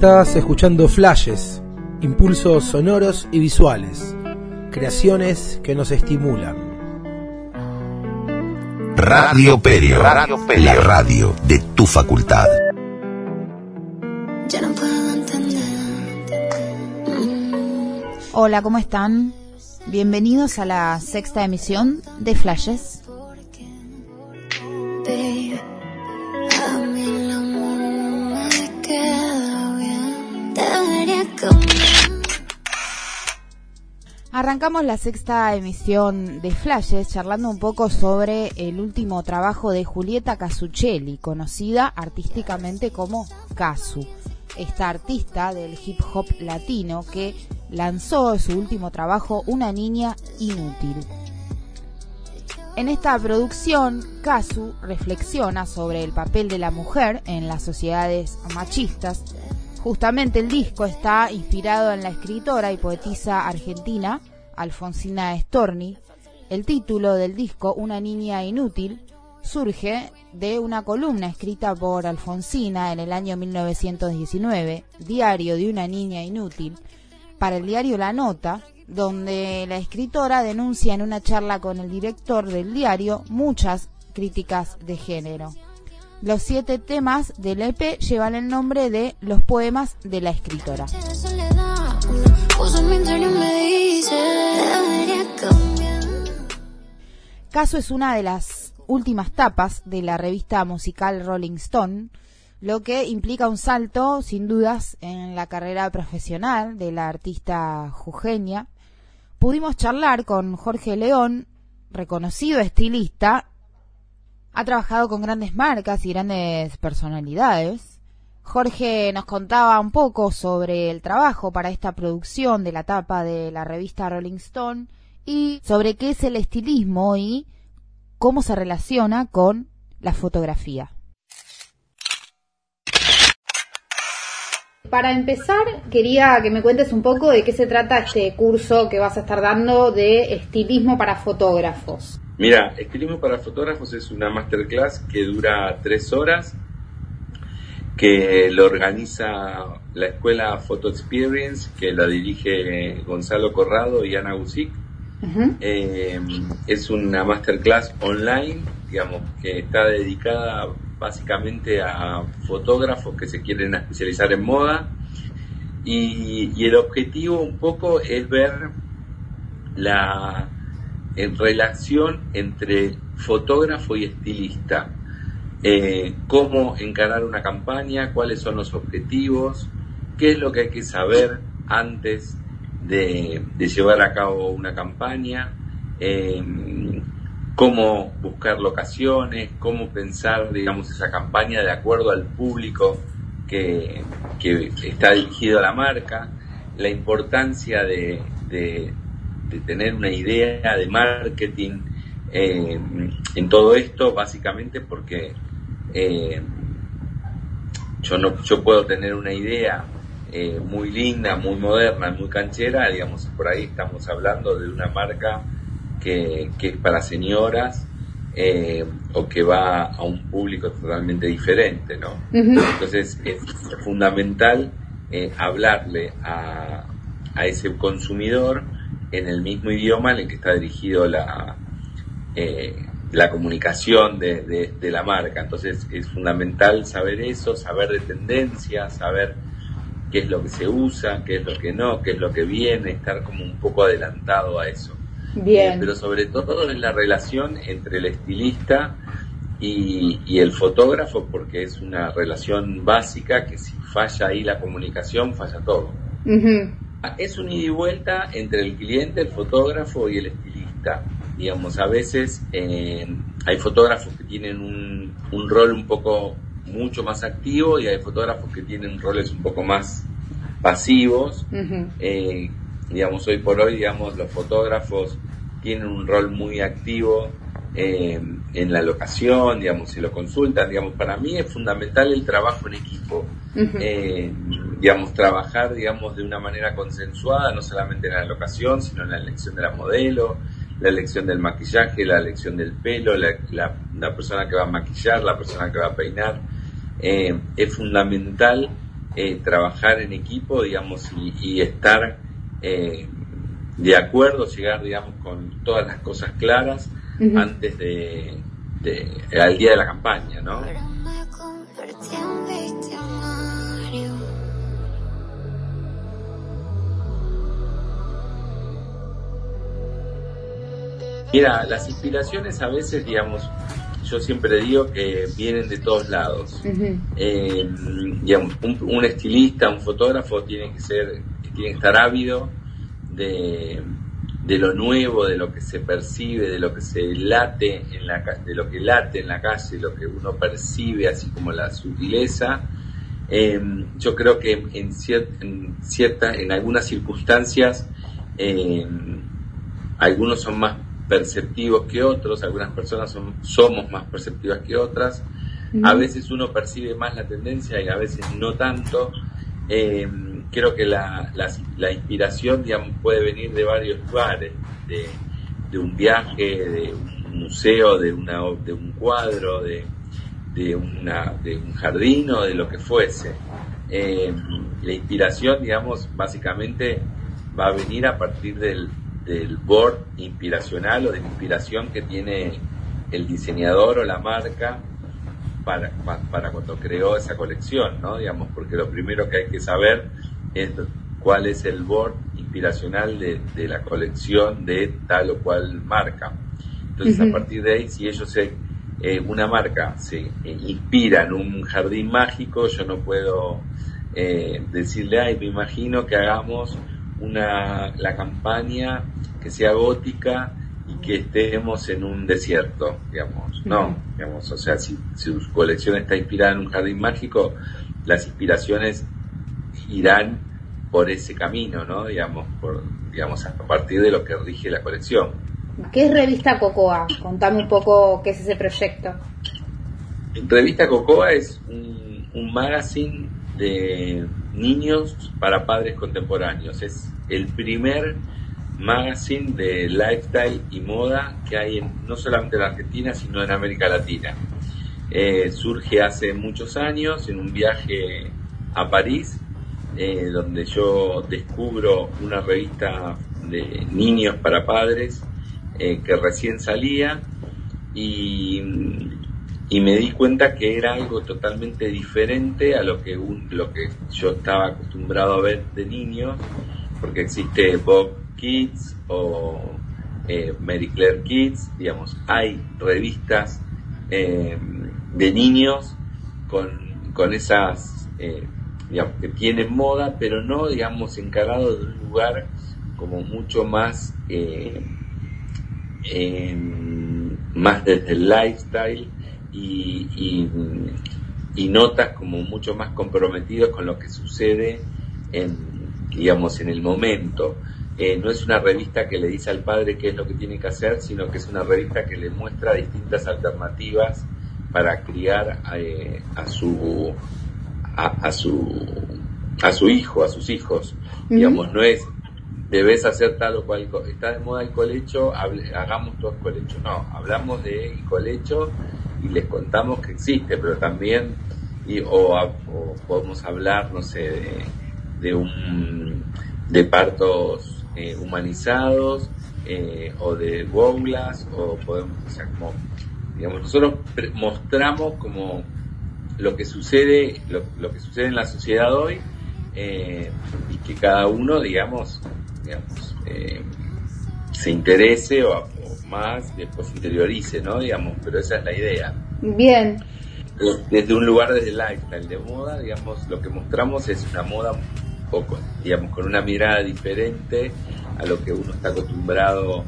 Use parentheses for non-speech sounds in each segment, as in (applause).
Estás escuchando flashes, impulsos sonoros y visuales, creaciones que nos estimulan. Radio Perio, radio la radio de tu facultad. Hola, ¿cómo están? Bienvenidos a la sexta emisión de Flashes. Arrancamos la sexta emisión de Flashes charlando un poco sobre el último trabajo de Julieta Casuccelli, conocida artísticamente como Casu, esta artista del hip hop latino que lanzó su último trabajo Una niña inútil. En esta producción, Casu reflexiona sobre el papel de la mujer en las sociedades machistas. Justamente el disco está inspirado en la escritora y poetisa argentina Alfonsina Storni, el título del disco Una niña inútil surge de una columna escrita por Alfonsina en el año 1919, Diario de una niña inútil, para el diario La Nota, donde la escritora denuncia en una charla con el director del diario muchas críticas de género. Los siete temas del EP llevan el nombre de Los poemas de la escritora. Caso es una de las últimas tapas de la revista musical Rolling Stone, lo que implica un salto, sin dudas, en la carrera profesional de la artista jujeña. Pudimos charlar con Jorge León, reconocido estilista, ha trabajado con grandes marcas y grandes personalidades. Jorge nos contaba un poco sobre el trabajo para esta producción de la tapa de la revista Rolling Stone y sobre qué es el estilismo y cómo se relaciona con la fotografía. Para empezar, quería que me cuentes un poco de qué se trata este curso que vas a estar dando de estilismo para fotógrafos. Mira, estilismo para fotógrafos es una masterclass que dura tres horas que lo organiza la escuela Photo Experience, que la dirige Gonzalo Corrado y Ana Gusic. Eh, es una masterclass online, digamos, que está dedicada básicamente a fotógrafos que se quieren especializar en moda. Y, y el objetivo un poco es ver la relación entre fotógrafo y estilista eh, cómo encarar una campaña, cuáles son los objetivos, qué es lo que hay que saber antes de, llevar a cabo una campaña, eh, cómo buscar locaciones, cómo pensar, digamos, esa campaña de acuerdo al público que, está dirigido a la marca, la importancia de, tener una idea de marketing eh, en todo esto, básicamente porque eh, yo no yo puedo tener una idea eh, muy linda, muy moderna, muy canchera, digamos, por ahí estamos hablando de una marca que, es para señoras eh, o que va a un público totalmente diferente, ¿no? Entonces es fundamental hablarle a, a, ese consumidor en el mismo idioma en el que está dirigido la, la comunicación de, de, la marca. Entonces es fundamental saber eso, saber de tendencias, saber qué es lo que se usa, qué es lo que no, qué es lo que viene, estar como un poco adelantado a eso. Bien. Eh, pero sobre todo en la relación entre el estilista y, y, el fotógrafo, porque es una relación básica que si falla ahí la comunicación, falla todo. Es un ida y vuelta entre el cliente, el fotógrafo y el estilista digamos, a veces eh, hay fotógrafos que tienen un, un, rol un poco mucho más activo y hay fotógrafos que tienen roles un poco más pasivos. Eh, digamos, hoy por hoy, digamos, los fotógrafos tienen un rol muy activo eh, en la locación, digamos, si lo consultan, digamos, para mí es fundamental el trabajo en equipo, digamos, trabajar, digamos, de una manera consensuada, no solamente en la locación, sino en la elección de la modelo, la elección del maquillaje, la elección del pelo, la, la, persona que va a maquillar, la persona que va a peinar. Eh, es fundamental eh, trabajar en equipo, digamos, y, estar eh, de acuerdo, llegar, digamos, con todas las cosas claras antes de, al día de la campaña, ¿no? Mira, las inspiraciones a veces, digamos, yo siempre digo que vienen de todos lados. Eh, digamos, un, estilista, un fotógrafo tiene que ser, tiene que estar ávido de, de, lo nuevo, de lo que se percibe, de lo que se late en la de lo que late en la calle, lo que uno percibe, así como la sutileza. Eh, yo creo que en, en, cierta, en algunas circunstancias eh, algunos son más perceptivos que otros, algunas personas son, somos más perceptivas que otras, a veces uno percibe más la tendencia y a veces no tanto. Eh, creo que la, la, inspiración digamos, puede venir de varios lugares, de, de un viaje, de un museo, de, una, de un cuadro, de, de, una, de un jardín o de lo que fuese. Eh, la inspiración, digamos, básicamente va a venir a partir del, del board inspiracional o de inspiración que tiene el diseñador o la marca para, para cuando creó esa colección, ¿no? Digamos, porque lo primero que hay que saber es cuál es el board inspiracional de, la colección de tal o cual marca. Entonces, a partir de ahí, si ellos se, eh, una marca se eh, inspira en un jardín mágico, yo no puedo eh, decirle, ay, me imagino que hagamos una, la campaña que sea gótica y que estemos en un desierto, digamos. No, digamos, o sea, si, su colección está inspirada en un jardín mágico, las inspiraciones irán por ese camino, ¿no? Digamos, por, digamos, a partir de lo que rige la colección. ¿Qué es Revista Cocoa? Contame un poco qué es ese proyecto. Revista Cocoa es un, un magazine de niños para padres contemporáneos. Es el primer magazine de lifestyle y moda que hay no solamente en Argentina, sino en América Latina. Eh, surge hace muchos años en un viaje a París, eh, donde yo descubro una revista de niños para padres eh, que recién salía y, y, me di cuenta que era algo totalmente diferente a lo que, lo que yo estaba acostumbrado a ver de niños, porque existe Bob Kids o eh, Mary Claire Kids, digamos, hay revistas eh, de niños con, con esas, eh, digamos, que tienen moda, pero no, digamos, encarado de un lugar como mucho más, más desde el lifestyle y, y, y notas como mucho más comprometidos con lo que sucede en, digamos, en el momento. Eh, no es una revista que le dice al padre qué es lo que tiene que hacer, sino que es una revista que le muestra distintas alternativas para criar eh, a su a, su a su hijo, a sus hijos. Digamos, no es debes hacer tal o cual, está de moda el colecho, hagamos todo el colecho. No, hablamos de colecho y les contamos que existe, pero también, y, o, podemos hablar, no sé, de, un de partos eh, humanizados eh, o de boulas o podemos, o sea, como, digamos, nosotros mostramos como lo que sucede, lo, que sucede en la sociedad hoy eh, y que cada uno, digamos, digamos se interese o, más, después interiorice, ¿no? Digamos, pero esa es la idea. Bien. Desde un lugar desde el lifestyle de moda, digamos, lo que mostramos es una moda poco, digamos, con una mirada diferente a lo que uno está acostumbrado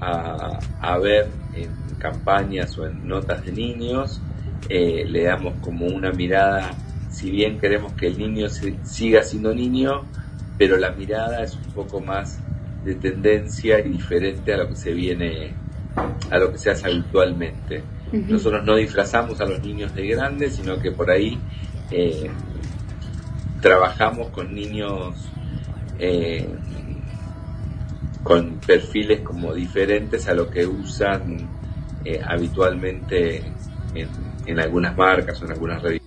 a, a ver en campañas o en notas de niños. Eh, le damos como una mirada, si bien queremos que el niño siga siendo niño, pero la mirada es un poco más de tendencia y diferente a lo que se viene, a lo que se hace habitualmente. Nosotros no disfrazamos a los niños de grandes, sino que por ahí eh, trabajamos con niños eh, con perfiles como diferentes a lo que usan eh, habitualmente en, en, algunas marcas o en algunas revistas.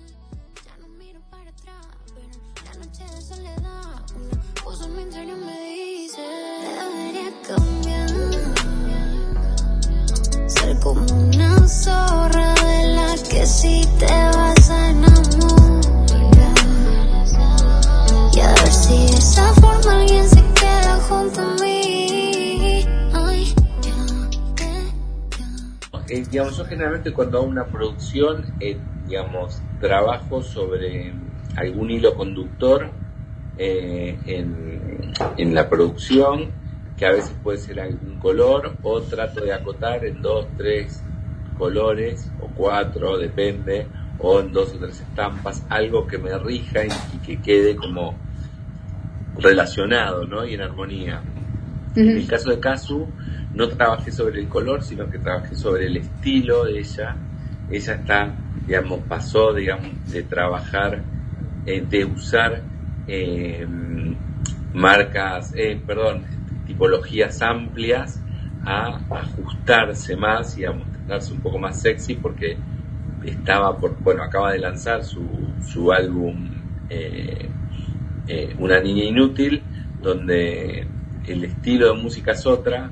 Generalmente cuando hago una producción, eh, digamos, trabajo sobre algún hilo conductor eh, en, en la producción, que a veces puede ser algún color, o trato de acotar en dos, tres colores, o cuatro, depende, o en dos o tres estampas, algo que me rija y, y que quede como relacionado, ¿no? Y en armonía. En el caso de Kazu, no trabajé sobre el color, sino que trabajé sobre el estilo de ella. Ella está, digamos, pasó, digamos, de trabajar, eh, de usar eh, marcas, eh, perdón, tipologías amplias a ajustarse más y a mostrarse un poco más sexy porque estaba por, bueno, acaba de lanzar su, su álbum eh, Una niña inútil, donde el estilo de música es otra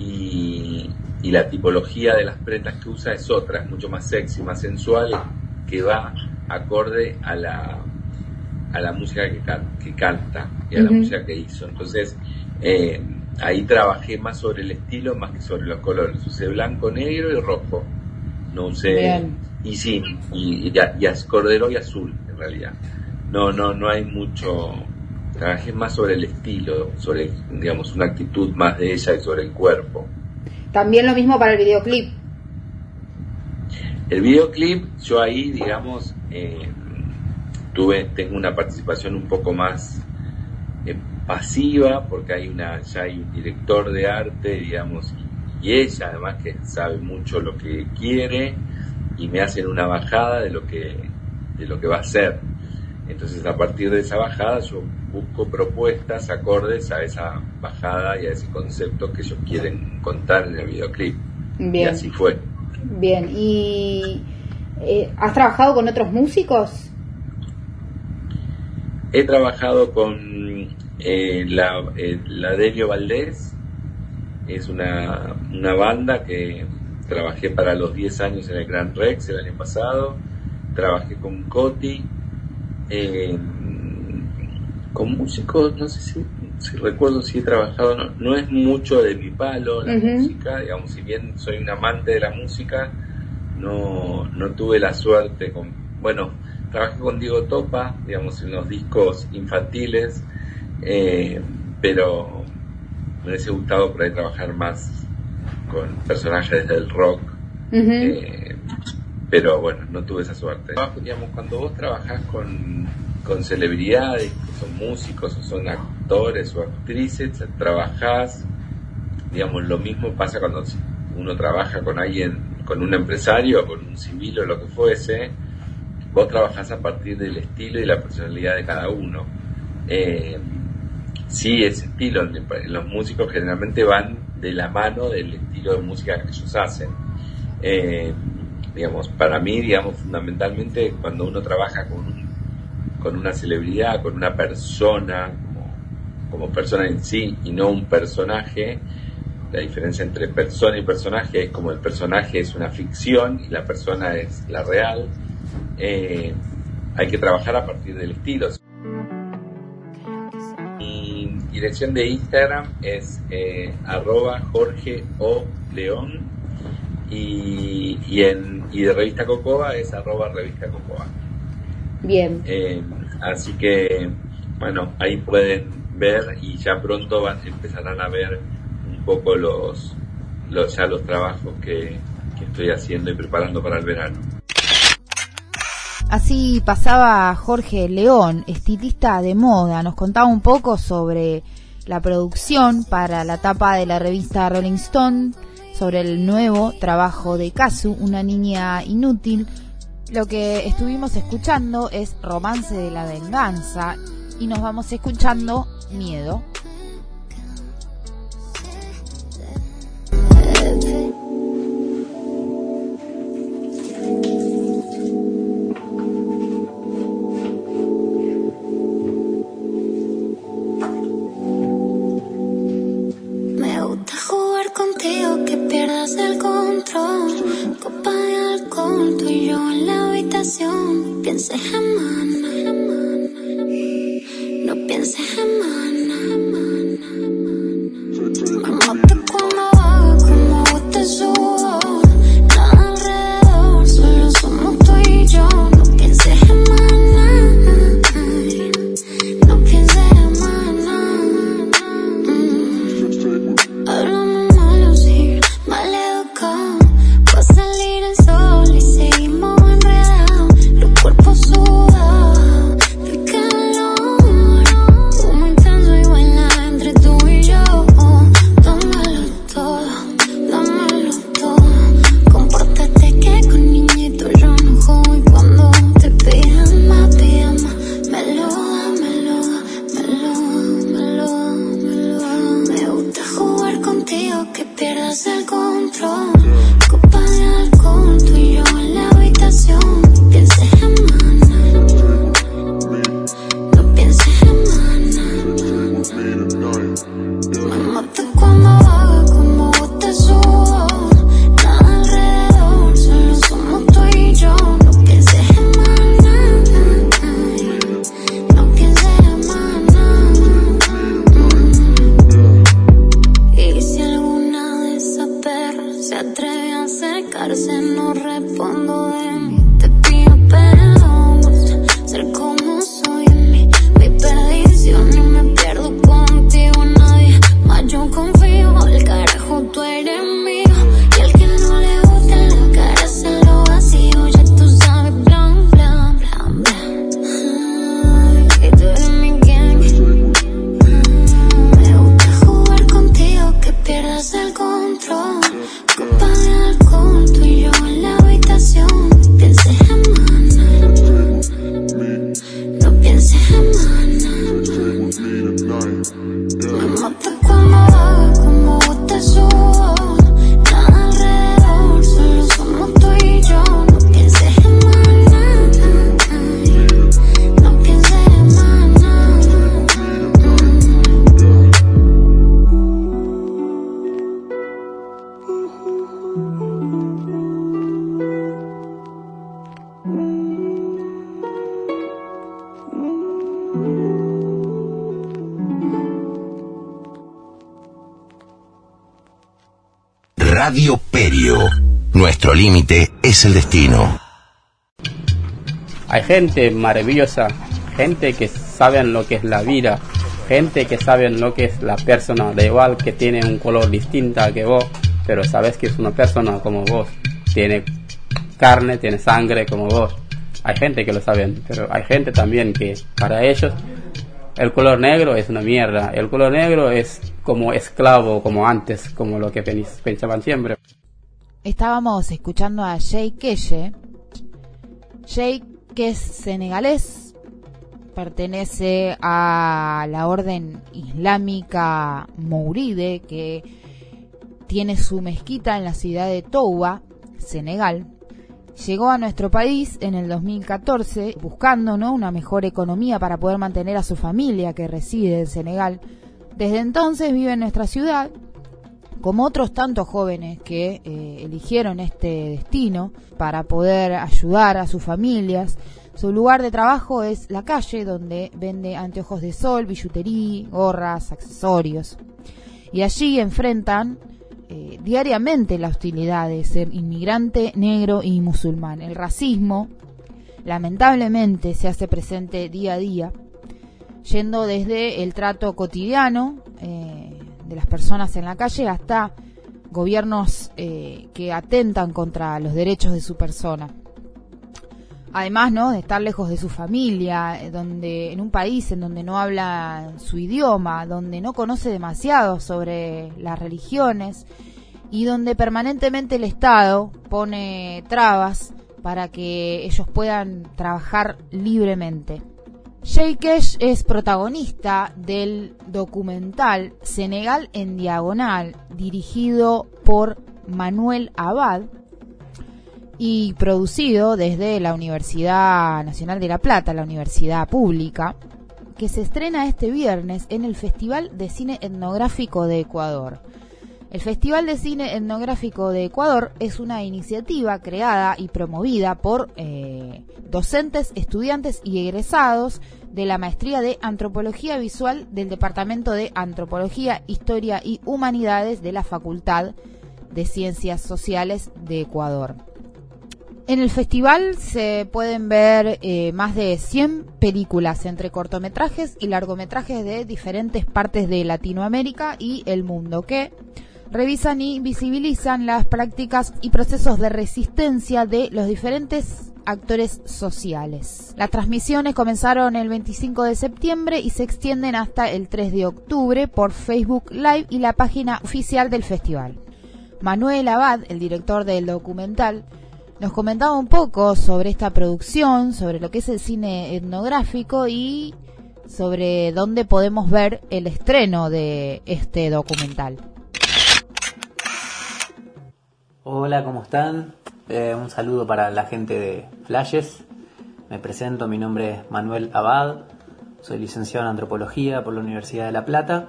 y, y, la tipología de las prendas que usa es otra, es mucho más sexy, más sensual, que va acorde a la, a la música que, can, que canta y a uh -huh. la música que hizo. Entonces, eh, ahí trabajé más sobre el estilo más que sobre los colores. Usé blanco, negro y rojo. No usé. Bien. Y sí, y, y, y, y cordero y azul, en realidad. No, no, no hay mucho trabajé más sobre el estilo, sobre, digamos, una actitud más de ella y sobre el cuerpo. También lo mismo para el videoclip. El videoclip, yo ahí, digamos, eh, tuve, tengo una participación un poco más eh, pasiva, porque hay una, ya hay un director de arte, digamos, y ella además que sabe mucho lo que quiere, y me hacen una bajada de lo que, de lo que va a ser. Entonces a partir de esa bajada yo busco propuestas acordes a esa bajada y a ese concepto que ellos quieren contar en el videoclip. Bien. Y así fue. Bien, ¿y eh, has trabajado con otros músicos? He trabajado con eh, la, eh, la Delio Valdés, es una, una banda que trabajé para los 10 años en el Gran Rex el año pasado, trabajé con Coti, eh, con músicos, no sé si, si, recuerdo si he trabajado, no, no es mucho de mi palo la uh -huh. música, digamos, si bien soy un amante de la música, no, no tuve la suerte con, bueno, trabajé con Diego Topa, digamos, en los discos infantiles, eh, pero me hubiese gustado por ahí trabajar más con personajes del rock, uh -huh. eh, pero bueno, no tuve esa suerte. Digamos, cuando vos trabajás con, con celebridades, que son músicos o son actores o actrices, trabajás, digamos, lo mismo pasa cuando uno trabaja con alguien, con un empresario, con un civil o lo que fuese, vos trabajás a partir del estilo y la personalidad de cada uno. Eh, sí, ese estilo, los músicos generalmente van de la mano del estilo de música que ellos hacen. Eh, digamos, para mí, digamos, fundamentalmente cuando uno trabaja con, un, con una celebridad, con una persona, como, persona en sí y no un personaje, la diferencia entre persona y personaje es como el personaje es una ficción y la persona es la real, eh, hay que trabajar a partir del estilo. Mi dirección de Instagram es eh, arroba Jorge O León y, y, en, y de Revista Cocoa es arroba Revista Cocoa. Bien. Eh, así que, bueno, ahí pueden ver y ya pronto van, empezarán a ver un poco los, los ya los trabajos que, que estoy haciendo y preparando para el verano. Así pasaba Jorge León, estilista de moda, nos contaba un poco sobre la producción para la tapa de la revista Rolling Stone, sobre el nuevo trabajo de Kazu, una niña inútil. Lo que estuvimos escuchando es Romance de la Venganza y nos vamos escuchando Miedo. el control. Tú y yo en la habitación. Pienses jamás, no pienses jamás. Radio Perio. Nuestro límite es el destino. Hay gente maravillosa, gente que saben lo que es la vida, gente que saben lo que es la persona, da igual que tiene un color distinto que vos, pero sabes que es una persona como vos, tiene carne, tiene sangre como vos. Hay gente que lo saben, pero hay gente también que para ellos el color negro es una mierda, el color negro es como esclavo, como antes, como lo que pens- pensaban siempre. Estábamos escuchando a Jay Keye. Jay, que es senegalés, pertenece a la orden islámica Mouride, que tiene su mezquita en la ciudad de Touba, Senegal. Llegó a nuestro país en el 2014 buscando ¿no? una mejor economía para poder mantener a su familia que reside en Senegal. Desde entonces vive en nuestra ciudad como otros tantos jóvenes que eh, eligieron este destino para poder ayudar a sus familias. Su lugar de trabajo es la calle, donde vende anteojos de sol, billutería, gorras, accesorios. Y allí enfrentan eh, diariamente la hostilidad de ser inmigrante, negro y musulmán. El racismo, lamentablemente, se hace presente día a día, yendo desde el trato cotidiano, eh, de las personas en la calle hasta gobiernos eh, que atentan contra los derechos de su persona. Además, ¿no? De estar lejos de su familia, eh, donde en un país en donde no habla su idioma, donde no conoce demasiado sobre las religiones y donde permanentemente el Estado pone trabas para que ellos puedan trabajar libremente. Jay Kesh es protagonista del documental Senegal en Diagonal, dirigido por Manuel Abad y producido desde la Universidad Nacional de La Plata, la universidad pública, que se estrena este viernes en el Festival de Cine Etnográfico de Ecuador. El Festival de Cine Etnográfico de Ecuador es una iniciativa creada y promovida por eh, docentes, estudiantes y egresados de la maestría de Antropología Visual del Departamento de Antropología, Historia y Humanidades de la Facultad de Ciencias Sociales de Ecuador. En el festival se pueden ver eh, más de 100 películas entre cortometrajes y largometrajes de diferentes partes de Latinoamérica y el mundo que revisan y visibilizan las prácticas y procesos de resistencia de los diferentes actores sociales. Las transmisiones comenzaron el 25 de septiembre y se extienden hasta el 3 de octubre por Facebook Live y la página oficial del festival. Manuel Abad, el director del documental, nos comentaba un poco sobre esta producción, sobre lo que es el cine etnográfico y sobre dónde podemos ver el estreno de este documental. Hola, ¿cómo están? Eh, un saludo para la gente de Flashes. Me presento, mi nombre es Manuel Abad, soy licenciado en Antropología por la Universidad de La Plata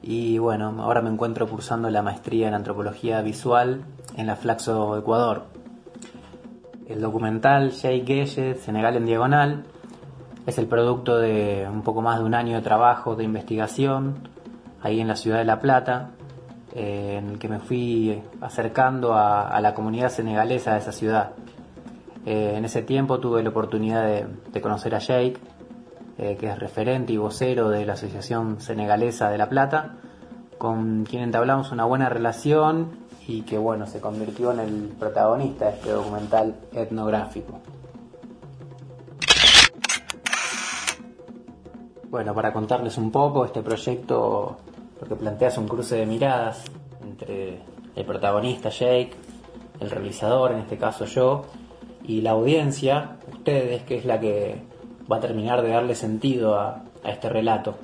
y bueno, ahora me encuentro cursando la maestría en Antropología Visual en la Flaxo, Ecuador. El documental Jay Gelle, Senegal en Diagonal, es el producto de un poco más de un año de trabajo, de investigación, ahí en la ciudad de La Plata, eh, en el que me fui acercando a, la comunidad senegalesa de esa ciudad. Eh, en ese tiempo tuve la oportunidad de, conocer a Jake, eh, que es referente y vocero de la Asociación Senegalesa de La Plata, con quien entablamos una buena relación y que bueno, se convirtió en el protagonista de este documental etnográfico. Bueno, para contarles un poco, este proyecto lo que plantea es un cruce de miradas entre el protagonista Jake, el realizador, en este caso yo, y la audiencia, ustedes, que es la que va a terminar de darle sentido a, este relato.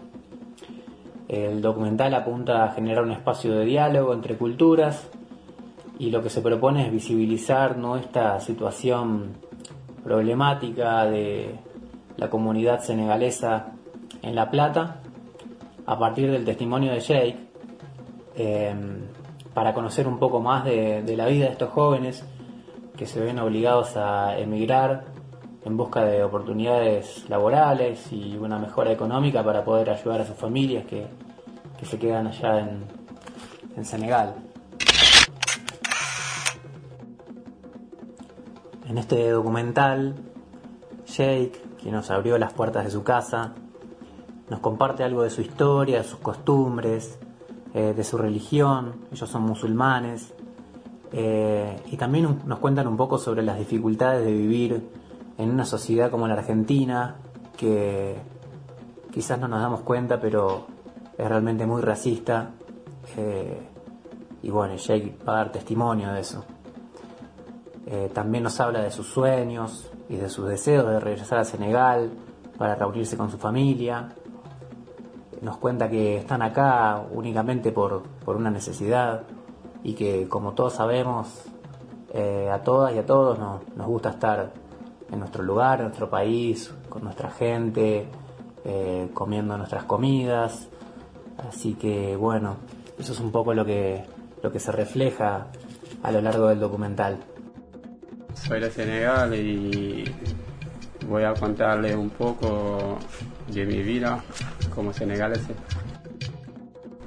El documental apunta a generar un espacio de diálogo entre culturas y lo que se propone es visibilizar ¿no? esta situación problemática de la comunidad senegalesa en La Plata a partir del testimonio de Jake, em, para conocer un poco más de, la vida de estos jóvenes que se ven obligados a emigrar en busca de oportunidades laborales y una mejora económica para poder ayudar a sus familias que, se quedan allá en, en Senegal. En este documental, Jake, quien nos abrió las puertas de su casa, nos comparte algo de su historia, de sus costumbres, eh, de su religión, ellos son musulmanes, eh, y también nos cuentan un poco sobre las dificultades de vivir en una sociedad como la Argentina, que quizás no nos damos cuenta, pero es realmente muy racista, eh, y bueno, Jake va a dar testimonio de eso. también nos habla de sus sueños y de sus deseos de regresar a Senegal para reunirse con su familia nos cuenta que están acá únicamente por, una necesidad y que como todos sabemos, eh, a todas y a todos nos, gusta estar en nuestro lugar, en nuestro país, con nuestra gente, eh, comiendo nuestras comidas. Así que bueno, eso es un poco lo que, lo que se refleja a lo largo del documental. Soy de Senegal y voy a contarle un poco mi vida como senegalese.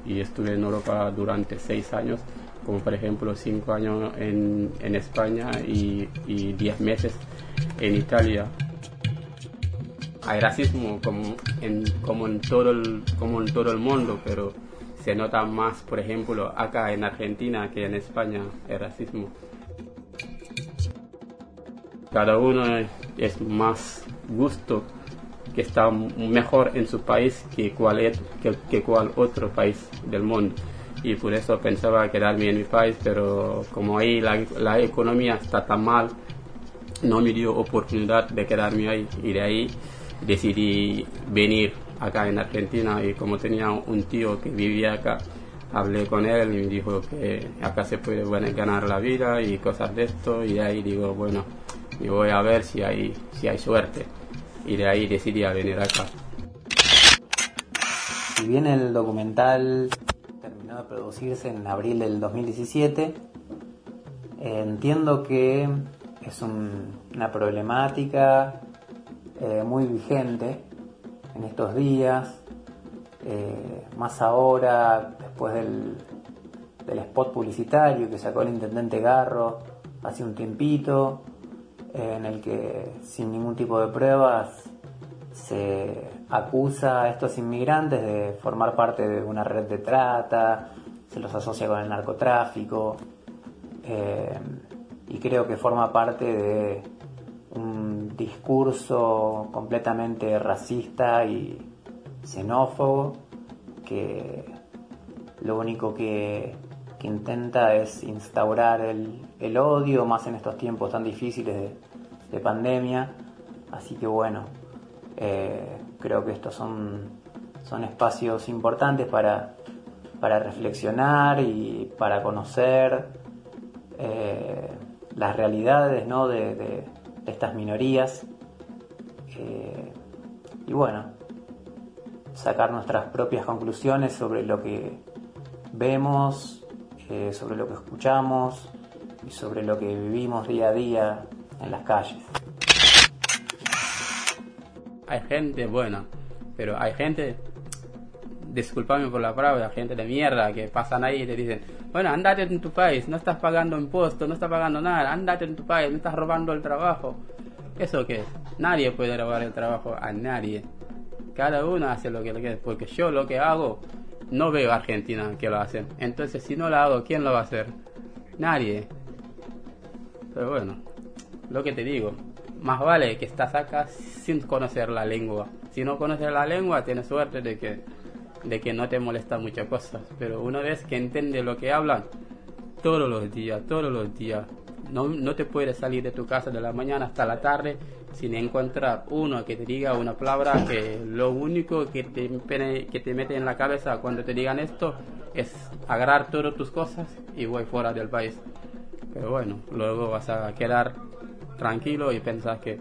Y estuve en Europa durante seis años, como por ejemplo cinco años en, España y, diez meses en Italia. Hay racismo como, en todo el, como en todo el mundo, pero se nota más, por ejemplo, acá en Argentina que en España el racismo. Cada uno es más gusto que está mejor en su país que cual, que, cual otro país del mundo. Y por eso pensaba quedarme en mi país, pero como ahí la, la economía está tan mal, no me dio oportunidad de quedarme ahí. Y de ahí decidí venir acá en Argentina y como tenía un tío que vivía acá, hablé con él y me dijo que acá se puede ganar la vida y cosas de esto y de ahí digo, bueno, y voy a ver si hay, si hay suerte y de ahí decidí venir acá. Si bien el documental terminó de producirse en abril del 2017, entiendo que es una problemática eh, muy vigente en estos días, eh, más ahora después del, del spot publicitario que sacó el intendente Garro hace un tiempito, en el que sin ningún tipo de pruebas se acusa a estos inmigrantes de formar parte de una red de trata, se los asocia con el narcotráfico eh, y creo que forma parte de un discurso completamente racista y xenófobo que lo único que, intenta es instaurar el, el odio, más en estos tiempos tan difíciles de, de pandemia. Así que bueno, eh, creo que estos son, son espacios importantes para, para reflexionar y para conocer eh, las realidades ¿no? de, estas minorías eh, y bueno, sacar nuestras propias conclusiones sobre lo que vemos, sobre lo que escuchamos y sobre lo que vivimos día a día en las calles. hay gente buena, pero hay gente, disculpame por la palabra, gente de mierda que pasan ahí y te dicen, bueno, andate en tu país, no estás pagando impuestos, no estás pagando nada, andate en tu país, no estás robando el trabajo. ¿Eso qué? Nadie puede robar el trabajo a nadie. Cada uno hace lo que le quiere, porque yo lo que hago, no veo a Argentina que lo hacen. Entonces, si no lo hago, ¿quién lo va a hacer? Nadie. Pero bueno, lo que te digo, más vale que estás acá sin conocer la lengua. Si no conoces la lengua, tienes suerte de que, de que no te molesta muchas cosas. Pero una vez que entiendes lo que hablan, todos los días, todos los días, no, no te puedes salir de tu casa de la mañana hasta la tarde sin encontrar uno que te diga una palabra que lo único que te, que te mete en la cabeza cuando te digan esto es agarrar todas tus cosas y voy fuera del país. Pero bueno, luego vas a quedar tranquilo y pensar que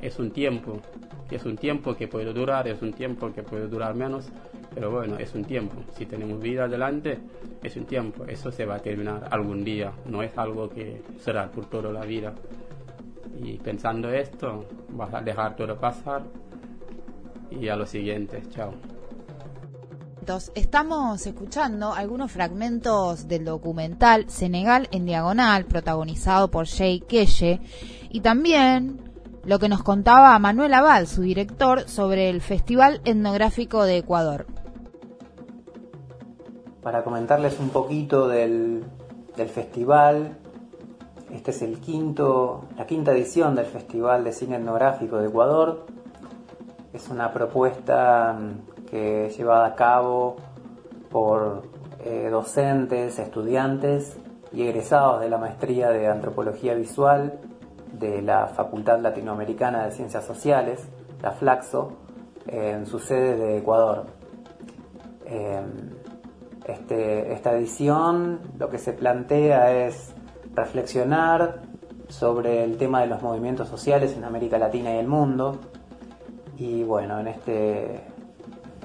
es un tiempo, que es un tiempo que puede durar, es un tiempo que puede durar menos, pero bueno, es un tiempo. Si tenemos vida adelante, es un tiempo. Eso se va a terminar algún día, no es algo que será por toda la vida. Y pensando esto, vas a dejar todo pasar y a lo siguiente, chao. Estamos escuchando algunos fragmentos del documental Senegal en Diagonal, protagonizado por Jay Keye, y también lo que nos contaba Manuel Aval, su director, sobre el Festival Etnográfico de Ecuador. Para comentarles un poquito del, del festival, este es el quinto, la quinta edición del Festival de Cine Etnográfico de Ecuador. Es una propuesta mm, que es llevada a cabo por eh, docentes, estudiantes y egresados de la maestría de Antropología Visual de la Facultad Latinoamericana de Ciencias Sociales, la FLAXO, en su sede de Ecuador. Eh, este- esta edición lo que se plantea es reflexionar sobre el tema de los movimientos sociales en América Latina y el mundo. Y bueno, en este,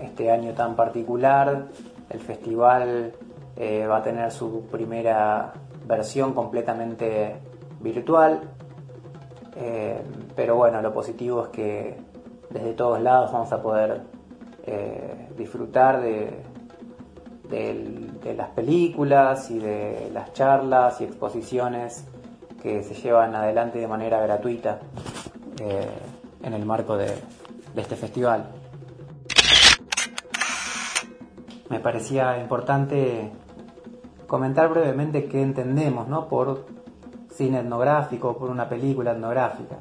este año tan particular, el festival eh, va a tener su primera versión completamente virtual. Eh, pero bueno, lo positivo es que desde todos lados vamos a poder eh, disfrutar de, las películas y de las charlas y exposiciones que se llevan adelante de manera gratuita en el marco de este festival. Me parecía importante comentar brevemente qué entendemos ¿no? por cine etnográfico, por una película etnográfica.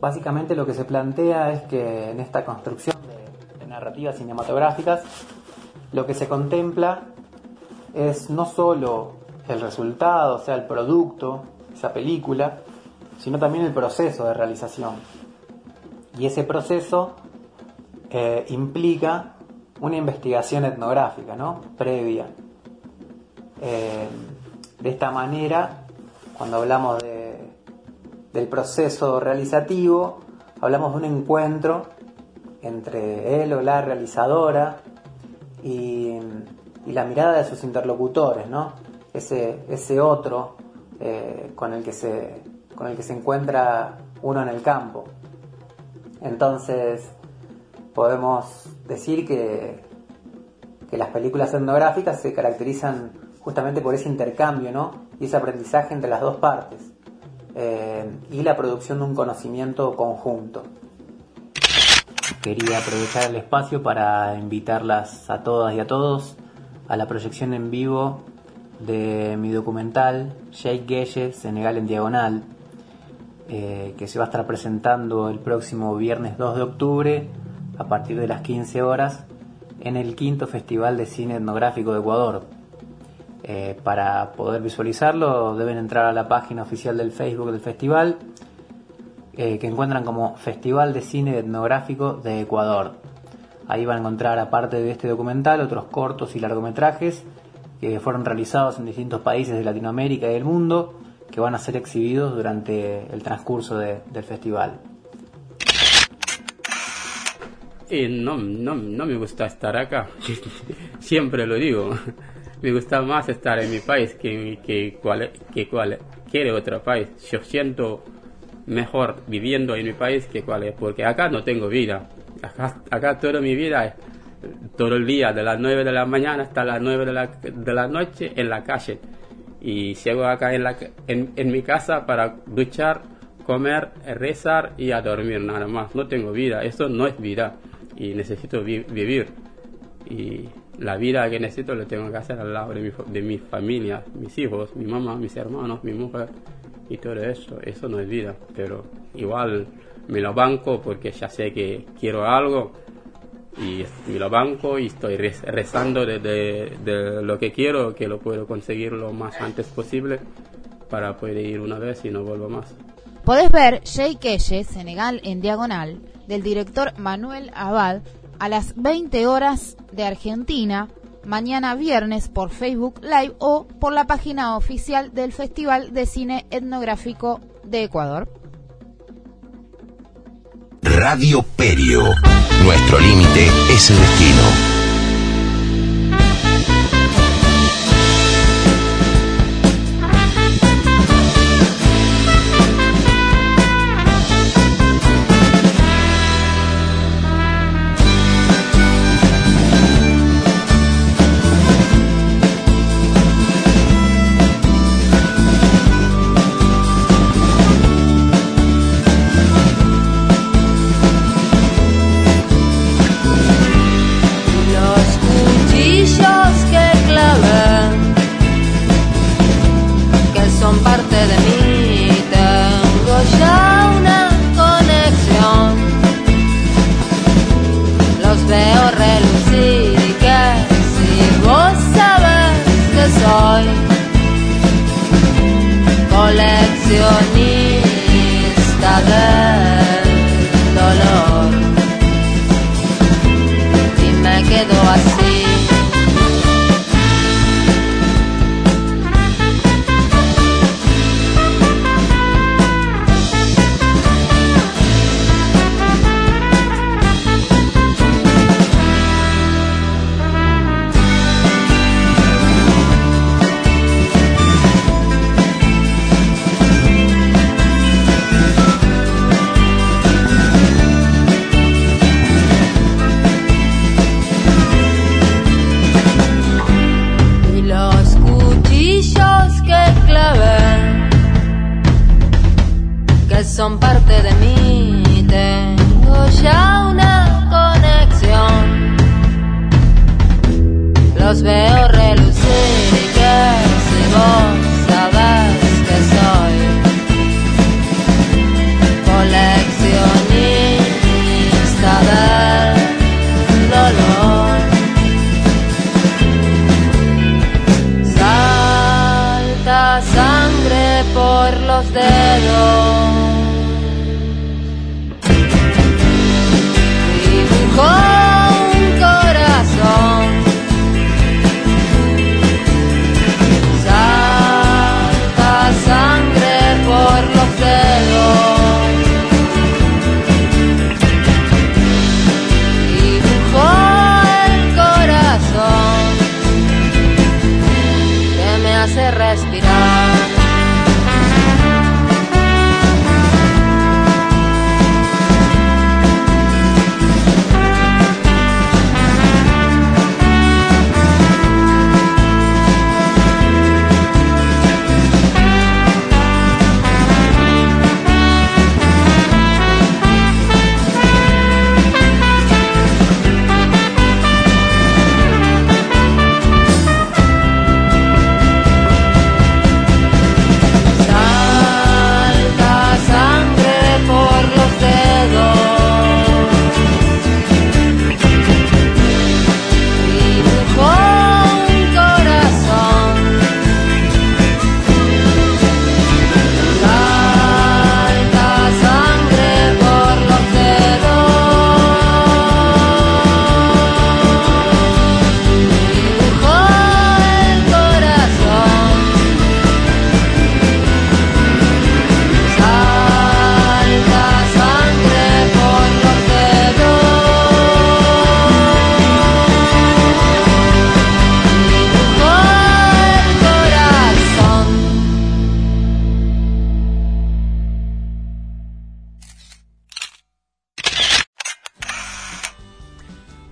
Básicamente lo que se plantea es que en esta construcción de, narrativas cinematográficas lo que se contempla es no solo el resultado, o sea, el producto, esa película, sino también el proceso de realización. Y ese proceso eh, implica una investigación etnográfica, ¿no? Previa. Eh, de esta manera, cuando hablamos de- del proceso realizativo, hablamos de un encuentro entre él o la realizadora y, la mirada de sus interlocutores, ¿no? Ese, ese otro eh, con, el que se, con el que se encuentra uno en el campo. Entonces, podemos decir que, que las películas etnográficas se caracterizan justamente por ese intercambio, ¿no? Y ese aprendizaje entre las dos partes. eh, y la producción de un conocimiento conjunto. Quería aprovechar el espacio para invitarlas a todas y a todos a la proyección en vivo de mi documental Sheikh Geye, Senegal en Diagonal, eh, que se va a estar presentando el próximo viernes 2 de octubre a partir de las 15 horas en el quinto Festival de Cine Etnográfico de Ecuador. Eh, para poder visualizarlo deben entrar a la página oficial del Facebook del festival eh, que encuentran como Festival de Cine Etnográfico de Ecuador. Ahí van a encontrar, aparte de este documental, otros cortos y largometrajes que fueron realizados en distintos países de Latinoamérica y del mundo que van a ser exhibidos durante el transcurso de- del festival. Y no, no, no me gusta estar acá. (laughs) Siempre lo digo. Me gusta más estar en mi país que, que, cual, que cualquier otro país. Yo siento mejor viviendo en mi país que cual, porque acá no tengo vida. Acá, acá toda mi vida es todo el día, de las 9 de la mañana hasta las 9 de la, de la noche en la calle. Y llego acá en, la, en, en mi casa para duchar, comer, rezar y a dormir nada más. No tengo vida, eso no es vida y necesito vi- vivir. Y la vida que necesito lo tengo que hacer al lado de mi, de mi familia, mis hijos, mi mamá, mis hermanos, mi mujer y todo eso. Eso no es vida, pero igual me lo banco porque ya sé que quiero algo y me lo banco y estoy rez- rezando de- de lo que quiero, que lo puedo conseguir lo más antes posible para poder ir una vez y no vuelvo más. Podés ver Jay Keye, Senegal en diagonal, del director Manuel Abad, a las 20 horas de Argentina, mañana viernes por Facebook Live o por la página oficial del Festival de Cine Etnográfico de Ecuador. Radio Perio. Nuestro límite es el destino.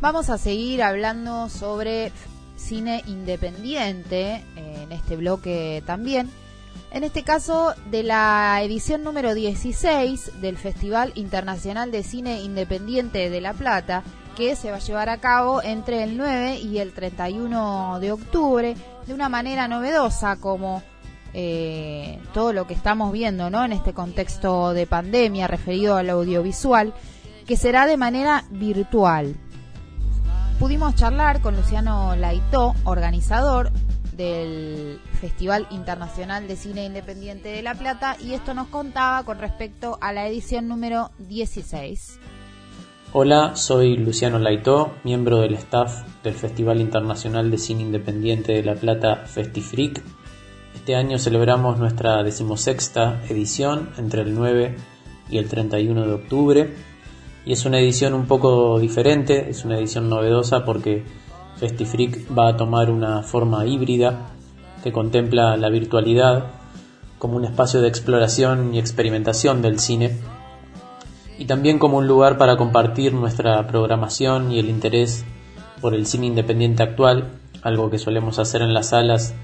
Vamos a seguir hablando sobre cine independiente eh, en este bloque también. En este caso de la edición número 16 del Festival Internacional de Cine Independiente de La Plata, que se va a llevar a cabo entre el 9 y el 31 de octubre de una manera novedosa como eh, todo lo que estamos viendo ¿no? en este contexto de pandemia referido al audiovisual, que será de manera virtual pudimos charlar con Luciano Laitó, organizador del Festival Internacional de Cine Independiente de La Plata, y esto nos contaba con respecto a la edición número 16. Hola, soy Luciano Laitó, miembro del staff del Festival Internacional de Cine Independiente de La Plata FestiFreak. Este año celebramos nuestra decimosexta edición entre el 9 y el 31 de octubre y es una edición un poco diferente, es una edición novedosa porque FestiFreak va a tomar una forma híbrida que contempla la virtualidad como un espacio de exploración y experimentación del cine. Y también como un lugar para compartir nuestra programación y el interés por el cine independiente actual, algo que solemos hacer en las salas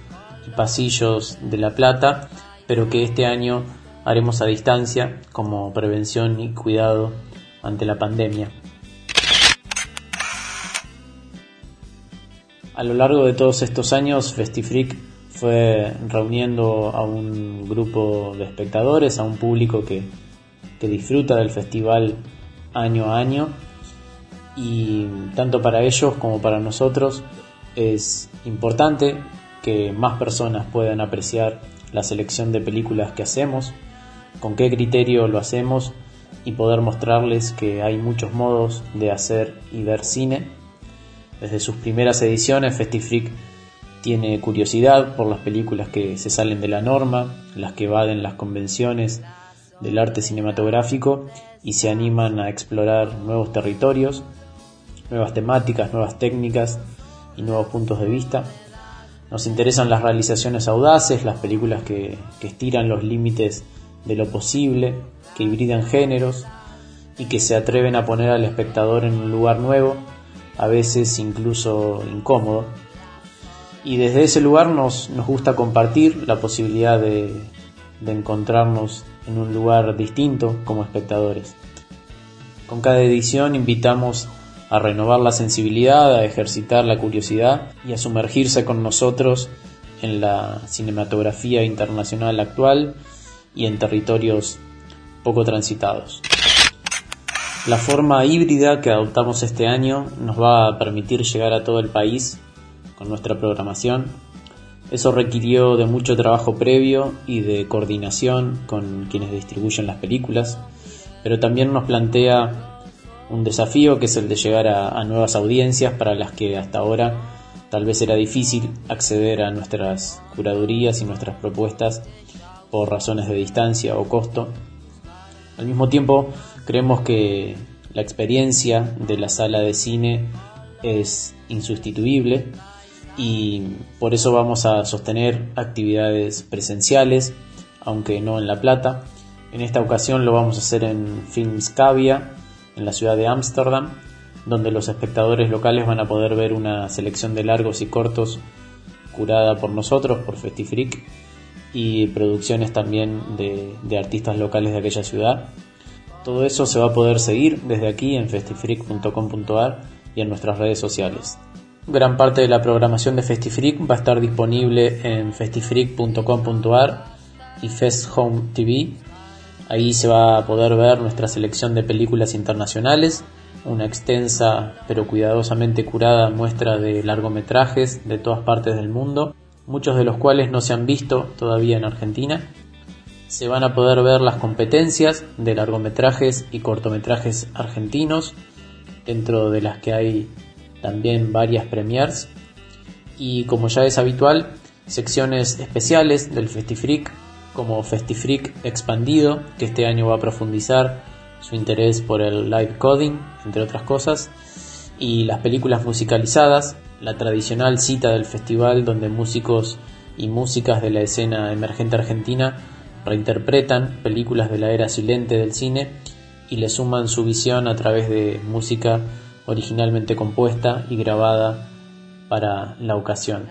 y pasillos de La Plata, pero que este año haremos a distancia como prevención y cuidado ante la pandemia. A lo largo de todos estos años, FestiFreak fue reuniendo a un grupo de espectadores, a un público que, que disfruta del festival año a año y tanto para ellos como para nosotros es importante que más personas puedan apreciar la selección de películas que hacemos, con qué criterio lo hacemos y poder mostrarles que hay muchos modos de hacer y ver cine. Desde sus primeras ediciones, FestiFreak tiene curiosidad por las películas que se salen de la norma, las que evaden las convenciones del arte cinematográfico y se animan a explorar nuevos territorios, nuevas temáticas, nuevas técnicas y nuevos puntos de vista. Nos interesan las realizaciones audaces, las películas que, que estiran los límites de lo posible, que hibridan géneros y que se atreven a poner al espectador en un lugar nuevo, a veces incluso incómodo. Y desde ese lugar nos, nos gusta compartir la posibilidad de, de encontrarnos en un lugar distinto como espectadores. Con cada edición invitamos a renovar la sensibilidad, a ejercitar la curiosidad y a sumergirse con nosotros en la cinematografía internacional actual y en territorios poco transitados. La forma híbrida que adoptamos este año nos va a permitir llegar a todo el país con nuestra programación. Eso requirió de mucho trabajo previo y de coordinación con quienes distribuyen las películas, pero también nos plantea un desafío que es el de llegar a, a nuevas audiencias para las que hasta ahora tal vez era difícil acceder a nuestras curadurías y nuestras propuestas por razones de distancia o costo. Al mismo tiempo, creemos que la experiencia de la sala de cine es insustituible y por eso vamos a sostener actividades presenciales, aunque no en La Plata. En esta ocasión lo vamos a hacer en Filmscavia, en la ciudad de Ámsterdam, donde los espectadores locales van a poder ver una selección de largos y cortos curada por nosotros, por FestiFreak, y producciones también de, artistas locales de aquella ciudad. Todo eso se va a poder seguir desde aquí en festifreak.com.ar y en nuestras redes sociales. Gran parte de la programación de Festifreak va a estar disponible en festifreak.com.ar y Fest Home TV. Ahí se va a poder ver nuestra selección de películas internacionales, una extensa pero cuidadosamente curada muestra de largometrajes de todas partes del mundo muchos de los cuales no se han visto todavía en Argentina. Se van a poder ver las competencias de largometrajes y cortometrajes argentinos, dentro de las que hay también varias premiers. Y como ya es habitual, secciones especiales del FestiFreak, como FestiFreak Expandido, que este año va a profundizar su interés por el live coding, entre otras cosas, y las películas musicalizadas, la tradicional cita del festival donde músicos y músicas de la escena emergente argentina reinterpretan películas de la era silente del cine y le suman su visión a través de música originalmente compuesta y grabada para la ocasión.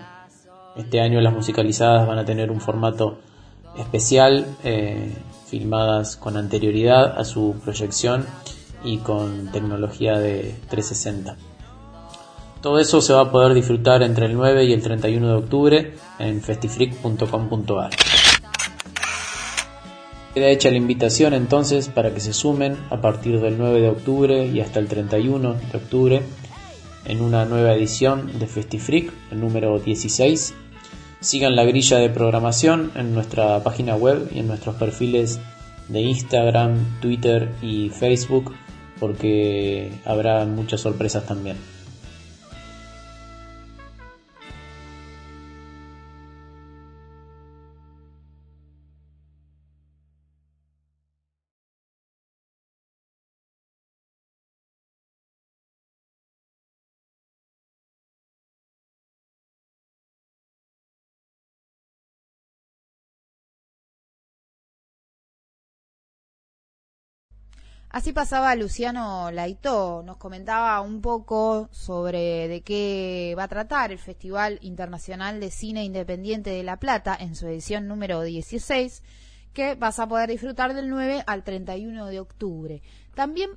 Este año las musicalizadas van a tener un formato especial, eh, filmadas con anterioridad a su proyección y con tecnología de 360. Todo eso se va a poder disfrutar entre el 9 y el 31 de octubre en festifreak.com.ar. Queda hecha la invitación entonces para que se sumen a partir del 9 de octubre y hasta el 31 de octubre en una nueva edición de FestiFreak, el número 16. Sigan la grilla de programación en nuestra página web y en nuestros perfiles de Instagram, Twitter y Facebook porque habrá muchas sorpresas también. Así pasaba Luciano Laito, nos comentaba un poco sobre de qué va a tratar el Festival Internacional de Cine Independiente de La Plata en su edición número 16, que vas a poder disfrutar del 9 al 31 de octubre. También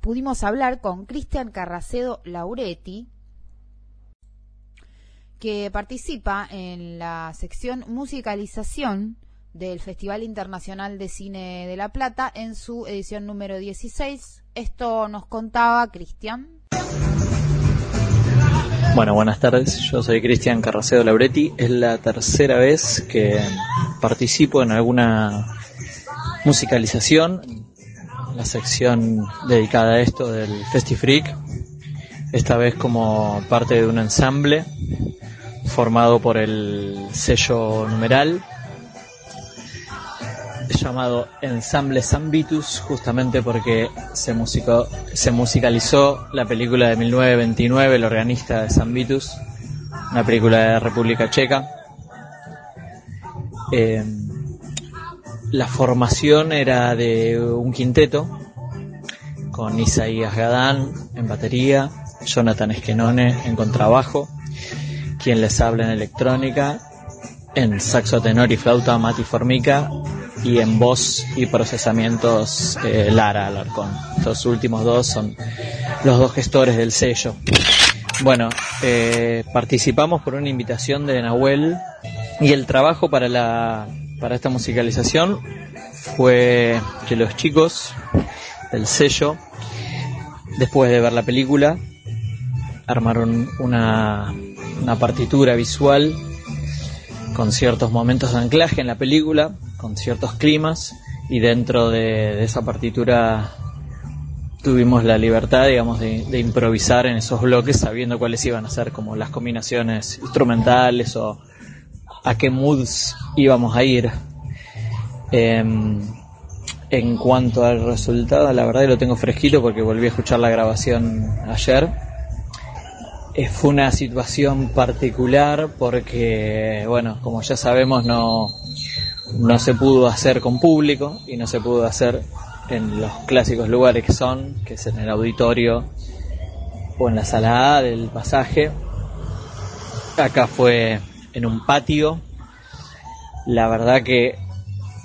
pudimos hablar con Cristian Carracedo Lauretti, que participa en la sección musicalización del Festival Internacional de Cine de La Plata en su edición número 16. Esto nos contaba Cristian. Bueno, buenas tardes. Yo soy Cristian Carracedo Lauretti. Es la tercera vez que participo en alguna musicalización, la sección dedicada a esto del FestiFreak. Esta vez como parte de un ensamble formado por el sello numeral llamado Ensamble Sambitus, justamente porque se, musicó, se musicalizó la película de 1929, El organista de Sambitus, una película de República Checa. Eh, la formación era de un quinteto, con Isaías Gadán en batería, Jonathan Esquenone en contrabajo, quien les habla en electrónica, en saxo tenor y flauta Mati Formica y en voz y procesamientos eh, Lara Alarcón. Estos últimos dos son los dos gestores del sello. Bueno, eh, participamos por una invitación de Nahuel y el trabajo para, la, para esta musicalización fue que los chicos del sello, después de ver la película, armaron una, una partitura visual con ciertos momentos de anclaje en la película con ciertos climas y dentro de, esa partitura tuvimos la libertad, digamos, de, improvisar en esos bloques sabiendo cuáles iban a ser como las combinaciones instrumentales o a qué moods íbamos a ir. Em, en cuanto al resultado, la verdad que lo tengo fresquito porque volví a escuchar la grabación ayer. Eh, fue una situación particular porque, bueno, como ya sabemos, no, no se pudo hacer con público y no se pudo hacer en los clásicos lugares que son, que es en el auditorio o en la sala A del pasaje. Acá fue en un patio. La verdad que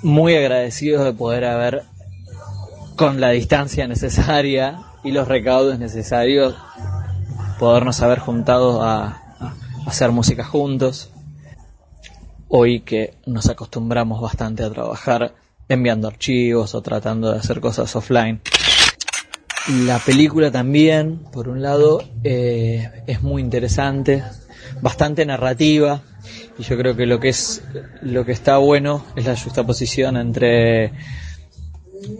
muy agradecidos de poder haber, con la distancia necesaria y los recaudos necesarios, podernos haber juntado a, a hacer música juntos hoy que nos acostumbramos bastante a trabajar enviando archivos o tratando de hacer cosas offline. La película también, por un lado, eh, es muy interesante, bastante narrativa, y yo creo que lo que es lo que está bueno es la justaposición entre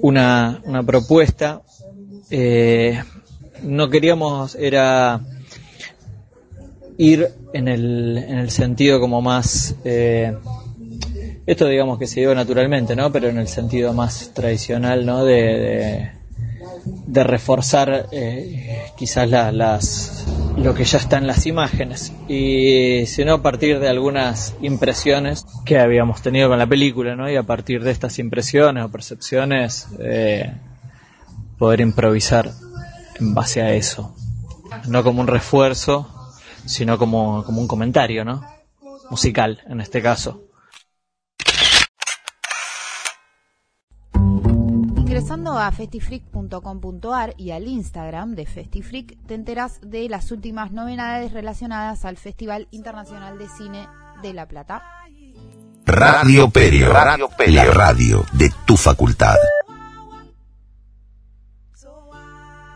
una, una propuesta. Eh, no queríamos era ir en el, en el sentido como más... Eh, esto digamos que se dio naturalmente, ¿no? Pero en el sentido más tradicional, ¿no? De, de, reforzar eh, quizás las, lo que ya está en las imágenes y sino a partir de algunas impresiones que habíamos tenido con la película, ¿no? Y a partir de estas impresiones o percepciones eh, poder improvisar en base a eso. no como un refuerzo, sino como, como un comentario, ¿no? Musical, en este caso. Ingresando a festifreak.com.ar y al Instagram de Festifreak te enteras de las últimas novedades relacionadas al Festival Internacional de Cine de La Plata. Radio Perio. Radio Perio. La radio de tu facultad.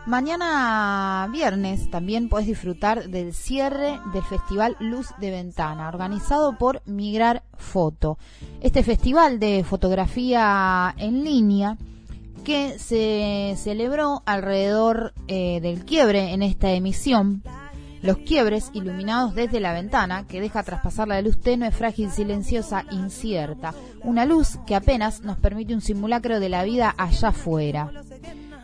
Mañana viernes también puedes disfrutar del cierre del Festival Luz de Ventana, organizado por Migrar Foto. Este festival de fotografía en línea que se celebró alrededor eh, del quiebre en esta emisión. Los quiebres iluminados desde la ventana que deja traspasar la luz tenue, frágil, silenciosa, incierta. Una luz que apenas nos permite un simulacro de la vida allá afuera.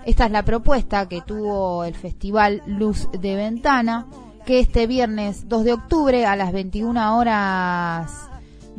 Esta es la propuesta que tuvo el Festival Luz de Ventana, que este viernes 2 de octubre a las 21 horas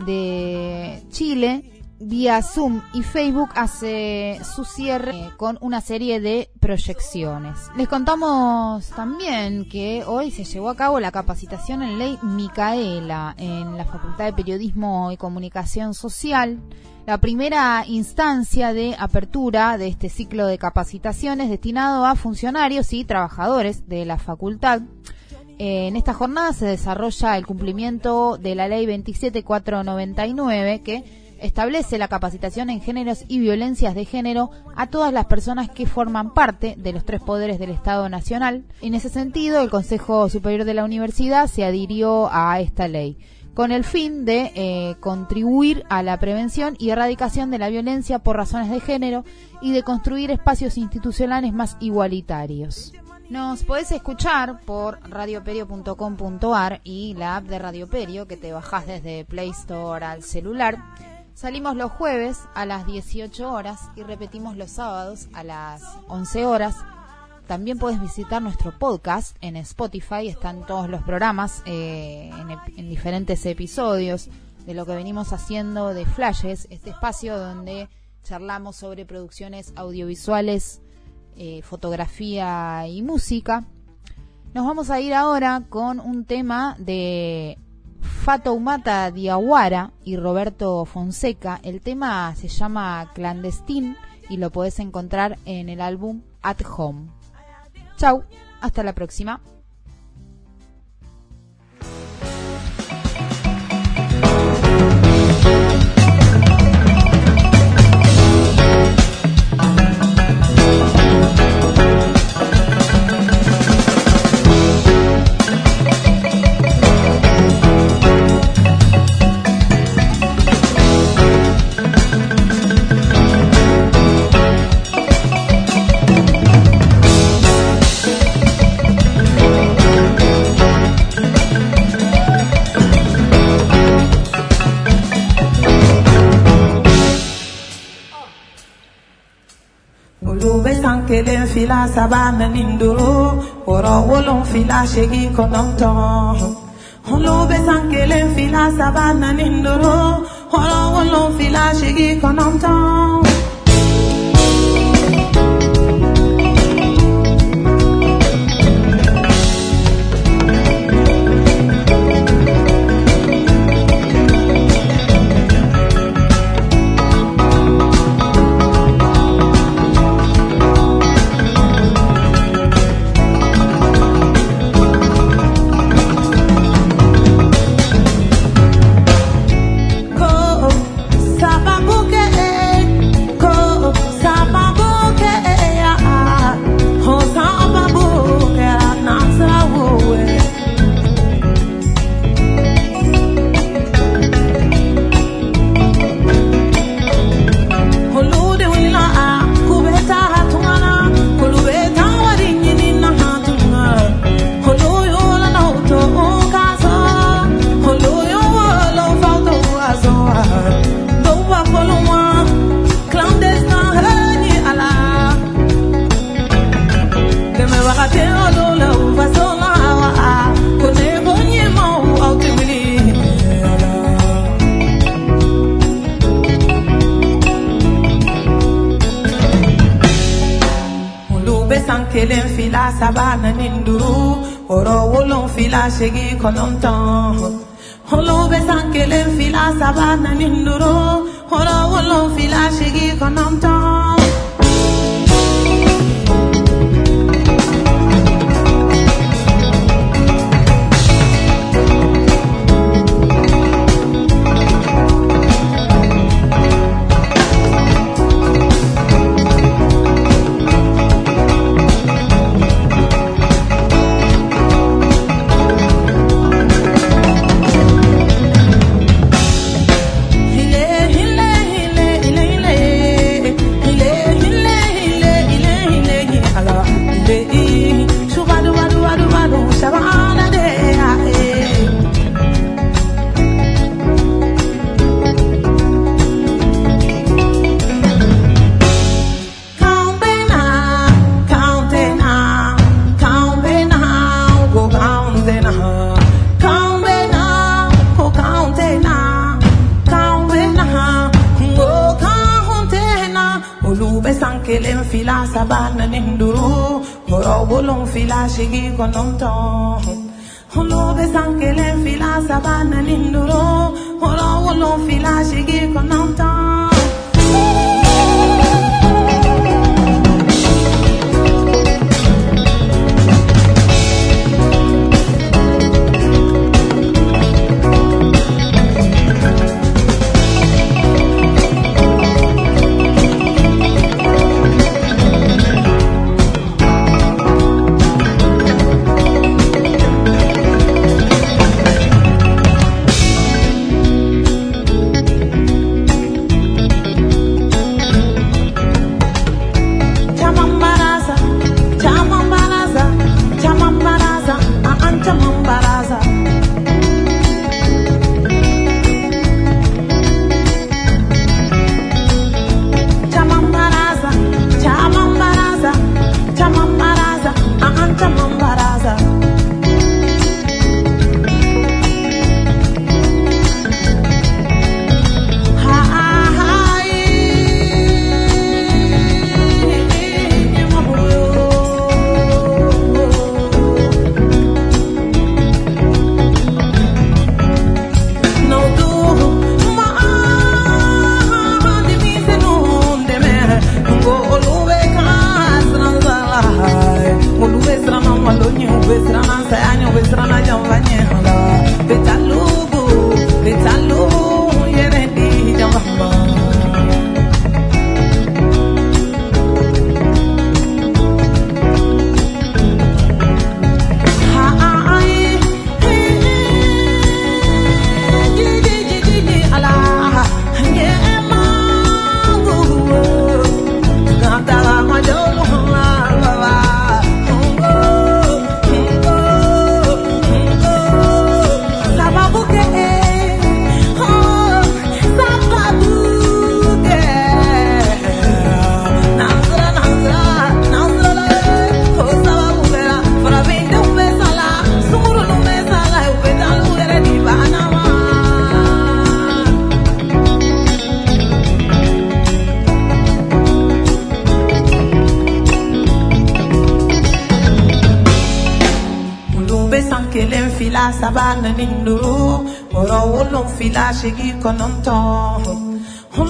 de Chile vía Zoom y Facebook hace su cierre con una serie de proyecciones. Les contamos también que hoy se llevó a cabo la capacitación en ley Micaela en la Facultad de Periodismo y Comunicación Social. La primera instancia de apertura de este ciclo de capacitaciones destinado a funcionarios y trabajadores de la facultad. En esta jornada se desarrolla el cumplimiento de la ley 27499 que establece la capacitación en géneros y violencias de género a todas las personas que forman parte de los tres poderes del Estado Nacional. En ese sentido, el Consejo Superior de la Universidad se adhirió a esta ley con el fin de eh, contribuir a la prevención y erradicación de la violencia por razones de género y de construir espacios institucionales más igualitarios. Nos podés escuchar por radioperio.com.ar y la app de Radio Perio que te bajás desde Play Store al celular Salimos los jueves a las 18 horas y repetimos los sábados a las 11 horas. También puedes visitar nuestro podcast en Spotify, están todos los programas eh, en, diferentes episodios de lo que venimos haciendo de Flashes, este espacio donde charlamos sobre producciones audiovisuales, eh, fotografía y música. Nos vamos a ir ahora con un tema de Fatoumata Diawara y Roberto Fonseca. El tema se llama Clandestine y lo puedes encontrar en el álbum At Home. Chau, hasta la próxima. fila sabana lindolo Oro wolon fila shegi kononto. Olóbe sankele fila sabana lindolo Oro wolon fila shegi kononto. colontan Holo besan kelem fila sabana ninduro Holo wolo fila shigi konontan chiqui con un tom. Un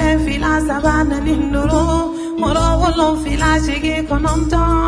le fila sabana ni nuru. Moro volo fila chiqui con un.